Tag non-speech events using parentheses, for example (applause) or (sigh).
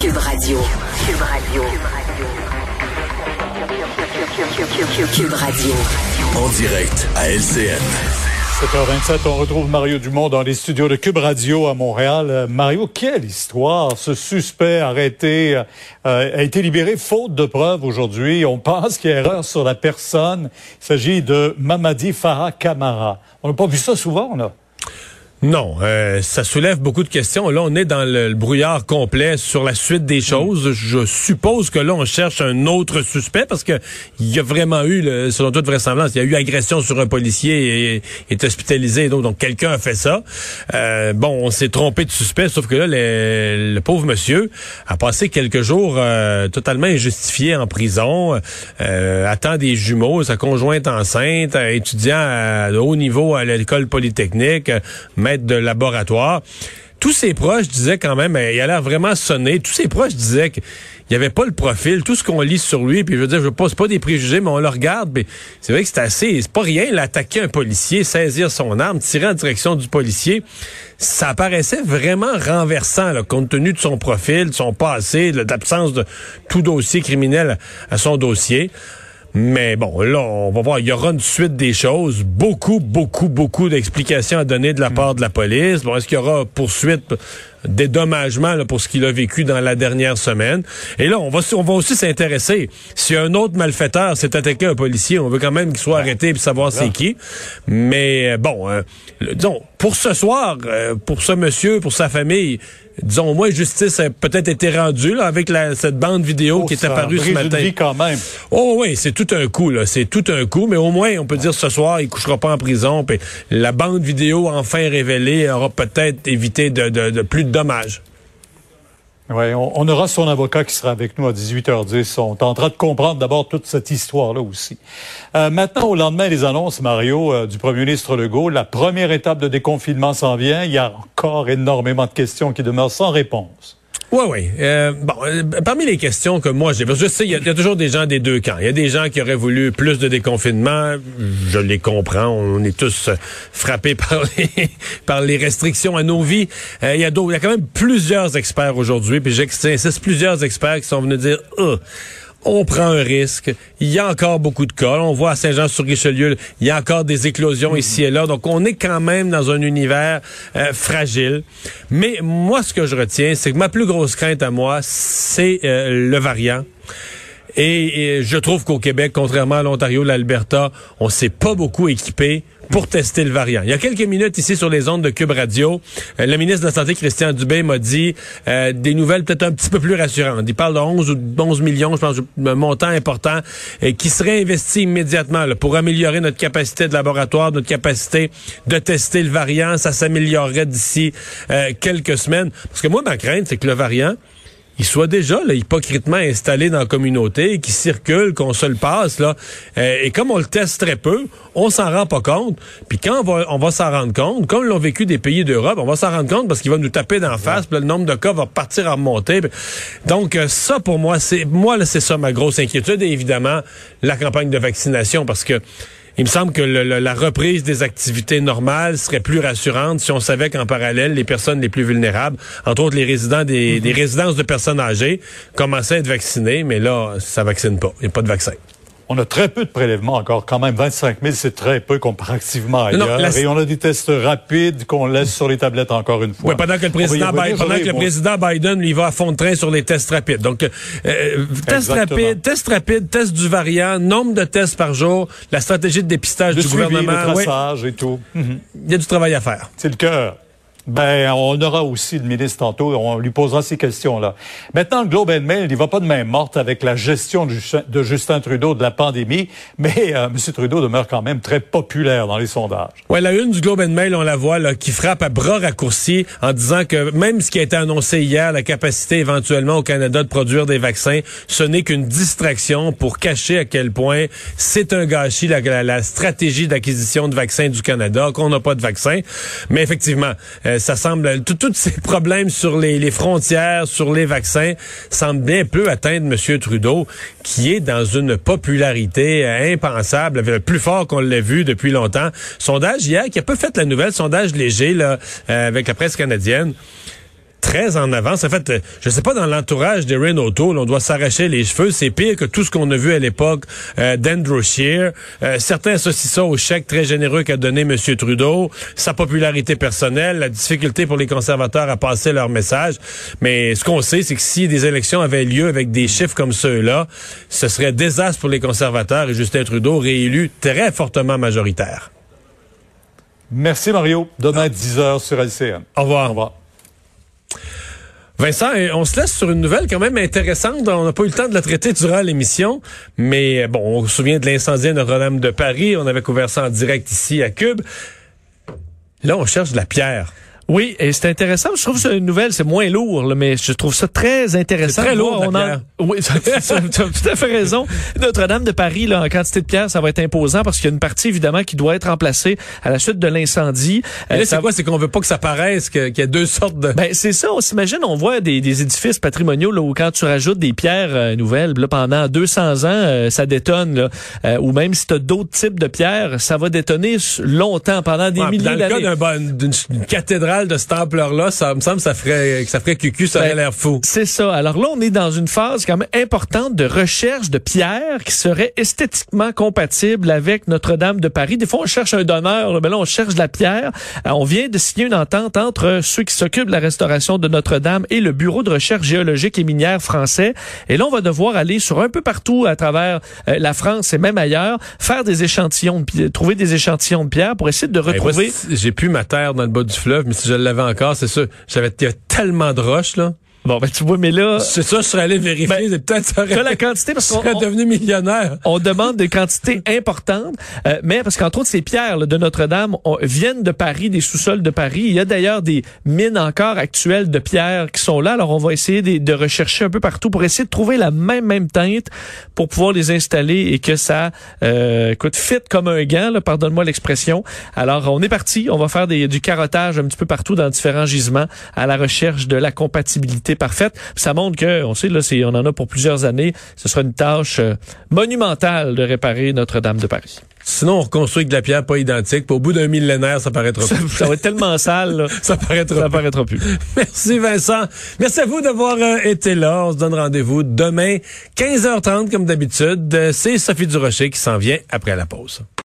Cube Radio. Cube Radio. Cube Radio. En direct à LCN. 7h27, on retrouve Mario Dumont dans les studios de Cube Radio à Montréal. Euh, Mario, quelle histoire! Ce suspect arrêté euh, a été libéré faute de preuves aujourd'hui. On pense qu'il y a erreur sur la personne. Il s'agit de Mamadi Farah Kamara. On n'a pas vu ça souvent, là. Non, euh, ça soulève beaucoup de questions. Là, on est dans le, brouillard complet sur la suite des choses. Je suppose que là, on cherche un autre suspect parce que il y a vraiment eu, selon toute vraisemblance, il y a eu agression sur un policier et est hospitalisé. Donc, donc quelqu'un a fait ça. Euh, bon, on s'est trompé de suspect, sauf que là, le, pauvre monsieur a passé quelques jours euh, totalement injustifié en prison, attend des jumeaux, sa conjointe enceinte, étudiant à, haut niveau à l'école polytechnique de laboratoire. Tous ses proches disaient quand même, il a l'air vraiment sonné. Tous ses proches disaient qu'il n'y avait pas le profil, tout ce qu'on lit sur lui. Puis je veux dire, je pose pas des préjugés, mais on le regarde. Mais c'est vrai que c'est assez, c'est pas rien l'attaquer un policier, saisir son arme, tirer en direction du policier. Ça paraissait vraiment renversant, là, compte tenu de son profil, de son passé, de l'absence de tout dossier criminel à son dossier. Mais bon, là, on va voir, il y aura une suite des choses. Beaucoup, beaucoup, beaucoup d'explications à donner de la part de la police. Bon, est-ce qu'il y aura poursuite, dédommagement là, pour ce qu'il a vécu dans la dernière semaine? Et là, on va, on va aussi s'intéresser. Si un autre malfaiteur s'est attaqué à un policier, on veut quand même qu'il soit arrêté et savoir c'est qui. Mais bon, euh, disons, pour ce soir, euh, pour ce monsieur, pour sa famille, disons, au moins, justice a peut-être été rendue là, avec la, cette bande vidéo oh, qui est apparue ce matin. Vie quand même. Oh oui, c'est tout un coup, là. C'est tout un coup, mais au moins, on peut dire ce soir, il couchera pas en prison. Puis la bande vidéo enfin révélée aura peut-être évité de, de, de plus de dommages. Oui, on, aura son avocat qui sera avec nous à 18h10. On tentera de comprendre d'abord toute cette histoire-là aussi. Euh, maintenant, au lendemain des annonces, Mario, euh, du premier ministre Legault, la première étape de déconfinement s'en vient. Il y a encore énormément de questions qui demeurent sans réponse. Oui, oui. Euh, bon, euh, parmi les questions que moi j'ai, je sais, il y, a toujours des gens des deux camps. Il y a des gens qui auraient voulu plus de déconfinement. Je les comprends. On est tous frappés (laughs) par les, par les restrictions à nos vies. Euh, il y a d'autres. Il y a quand même plusieurs experts aujourd'hui. Puis j'insiste, plusieurs experts qui sont venus dire, oh, on prend un risque. Il y a encore beaucoup de cas. On voit à Saint-Jean-sur-Richelieu, il y a encore des éclosions ici et là. Donc, on est quand même dans un univers euh, fragile. Mais moi, ce que je retiens, c'est que ma plus grosse crainte à moi, c'est euh, le variant. Et, je trouve qu'au Québec, contrairement à l'Ontario, l'Alberta, on s'est pas beaucoup équipé pour tester le variant. Il y a quelques minutes ici sur les ondes de Cube Radio, euh, le ministre de la Santé, Christian Dubé, m'a dit euh, des nouvelles peut-être un petit peu plus rassurantes. Il parle de 11 ou 11 millions, je pense, un montant important, euh, qui serait investi immédiatement pour améliorer notre capacité de laboratoire, notre capacité de tester le variant. Ça s'améliorerait d'ici quelques semaines. Parce que moi, ma crainte, c'est que le variant, il soit déjà hypocritement installé dans la communauté, qui circule, qu'on se le passe là. Euh, et comme on le teste très peu, on s'en rend pas compte. Puis quand on va, on va s'en rendre compte, comme l'ont vécu des pays d'Europe, on va s'en rendre compte parce qu'il va nous taper d'en face. Puis le nombre de cas va partir à remonter. Donc euh, ça pour moi, c'est moi c'est ça ma grosse inquiétude. Et évidemment la campagne de vaccination parce que il me semble que la reprise des activités normales serait plus rassurante si on savait qu'en parallèle, les personnes les plus vulnérables, entre autres les résidents des, des résidences de personnes âgées, commençaient à être vaccinées, mais là, ça vaccine pas. Il n'y a pas de vaccin. On a très peu de prélèvements encore, quand même 25 000, c'est très peu comparativement ailleurs. Non, Et on a des tests rapides qu'on laisse sur les tablettes encore une fois. Pendant que le président, Biden, pendant que le président Biden, lui, va à fond de train sur les tests rapides. Donc, euh, tests rapides, tests rapides, tests du variant, nombre de tests par jour, la stratégie de dépistage du gouvernement. Le traçage et tout. Il y a du travail à faire. C'est le cœur. Ben, on aura aussi le ministre tantôt, on lui posera ces questions-là. Maintenant, le Globe and Mail, il va pas de main morte avec la gestion de Justin Trudeau de la pandémie, mais euh, M. Trudeau demeure quand même très populaire dans les sondages. Ouais, la une du Globe and Mail, on la voit, là, qui frappe à bras raccourcis en disant que même ce qui a été annoncé hier, la capacité éventuellement au Canada de produire des vaccins, ce n'est qu'une distraction pour cacher à quel point c'est un gâchis, la, la, stratégie d'acquisition de vaccins du Canada, qu'on n'a pas de vaccins. Mais effectivement, euh, ça semble, tous ces (laughs) problèmes sur les, frontières, sur les vaccins, semblent bien peu atteindre M. Trudeau, qui est dans une popularité euh, impensable, plus fort qu'on l'a vu depuis longtemps. Sondage hier, qui a pas fait la nouvelle, sondage léger là, euh, avec la presse canadienne. Très en avance. En fait, euh, je sais pas, dans l'entourage des O'Toole, on doit s'arracher les cheveux. C'est pire que tout ce qu'on a vu à l'époque euh, d'Andrew Scheer. Euh, certains associent ça au chèque très généreux qu'a donné M. Trudeau, sa popularité personnelle, la difficulté pour les conservateurs à passer leur message. Mais ce qu'on sait, c'est que si des élections avaient lieu avec des chiffres comme ceux-là, ce serait désastre pour les conservateurs et Justin Trudeau réélu très fortement majoritaire. Merci Mario. Demain à 10h sur LCN. Au revoir. Au revoir. Vincent, on se laisse sur une nouvelle quand même intéressante. On n'a pas eu le temps de la traiter durant l'émission, mais bon, on se souvient de l'incendie à Notre-Dame de Paris. On avait couvert ça en direct ici à Cube. Là, on cherche de la pierre. Oui, et c'est intéressant. Je trouve que c'est une nouvelle, c'est moins lourd, là, mais je trouve ça très intéressant. Très lourd, On en-. Oui, (laughs) tu as tout à fait raison. Notre-Dame de Paris, là, en quantité de pierre, ça va être imposant parce qu'il y a une partie, évidemment, qui doit être remplacée à la suite de l'incendie. Mais Euh, là, ça- c'est quoi? C'est qu'on veut pas que ça paraisse qu'il y a deux sortes de... Ben, c'est ça. On s'imagine, on voit des, des édifices patrimoniaux là, où quand tu rajoutes des pierres euh, nouvelles, là, pendant 200 ans, euh, ça détonne. Là. Euh, ou même si tu as d'autres types de pierres, ça va détonner longtemps, pendant des Ouais, milliers dans le cas d'années. d'un bon- d'une d'une de cette ampleur-là, ça me semble que ça ferait, que ça ferait cucu, ça aurait Ben, l'air fou. C'est ça. Alors là, on est dans une phase quand même importante de recherche de pierres qui seraient esthétiquement compatibles avec Notre-Dame de Paris. Des fois, on cherche un donneur, là, mais là, on cherche de la pierre. Euh, on vient de signer une entente entre ceux qui s'occupent de la restauration de Notre-Dame et le Bureau de recherche géologique et minière français. Et là, on va devoir aller sur un peu partout à travers euh, la France et même ailleurs, faire des échantillons, de trouver des échantillons de pierres pour essayer de Ben, retrouver... j'ai plus ma terre dans le bas du fleuve, mais si je l'avais encore, c'est sûr. J'avais tellement de roches, là. Bon, ben tu vois, mais là... C'est ça, je serais allé vérifier. Ben, peut-être ça aurait... la quantité parce (laughs) qu'on devenu millionnaire. on demande des quantités importantes, euh, mais parce qu'entre autres, ces pierres là, de Notre-Dame on- viennent de Paris, des sous-sols de Paris. Il y a d'ailleurs des mines encore actuelles de pierres qui sont là. Alors, on va essayer de, de rechercher un peu partout pour essayer de trouver la même même teinte pour pouvoir les installer et que ça, euh, écoute, fit comme un gant. là, Pardonne-moi l'expression. Alors, on est parti. On va faire des, du carottage un petit peu partout dans différents gisements à la recherche de la compatibilité parfaite. Ça montre que, on sait, là, on en a pour plusieurs années. Ce sera une tâche euh, monumentale de réparer Notre-Dame de Paris. Sinon, on reconstruit de la pierre pas identique. Puis au bout d'un millénaire, ça paraîtra Ça, plus. ça va être tellement sale, là. (laughs) Ça paraîtra Ça plus. paraîtra plus. (laughs) Merci Vincent. Merci à vous d'avoir euh, été là. On se donne rendez-vous demain, 15h30 comme d'habitude. Euh, C'est Sophie Durocher qui s'en vient après la pause.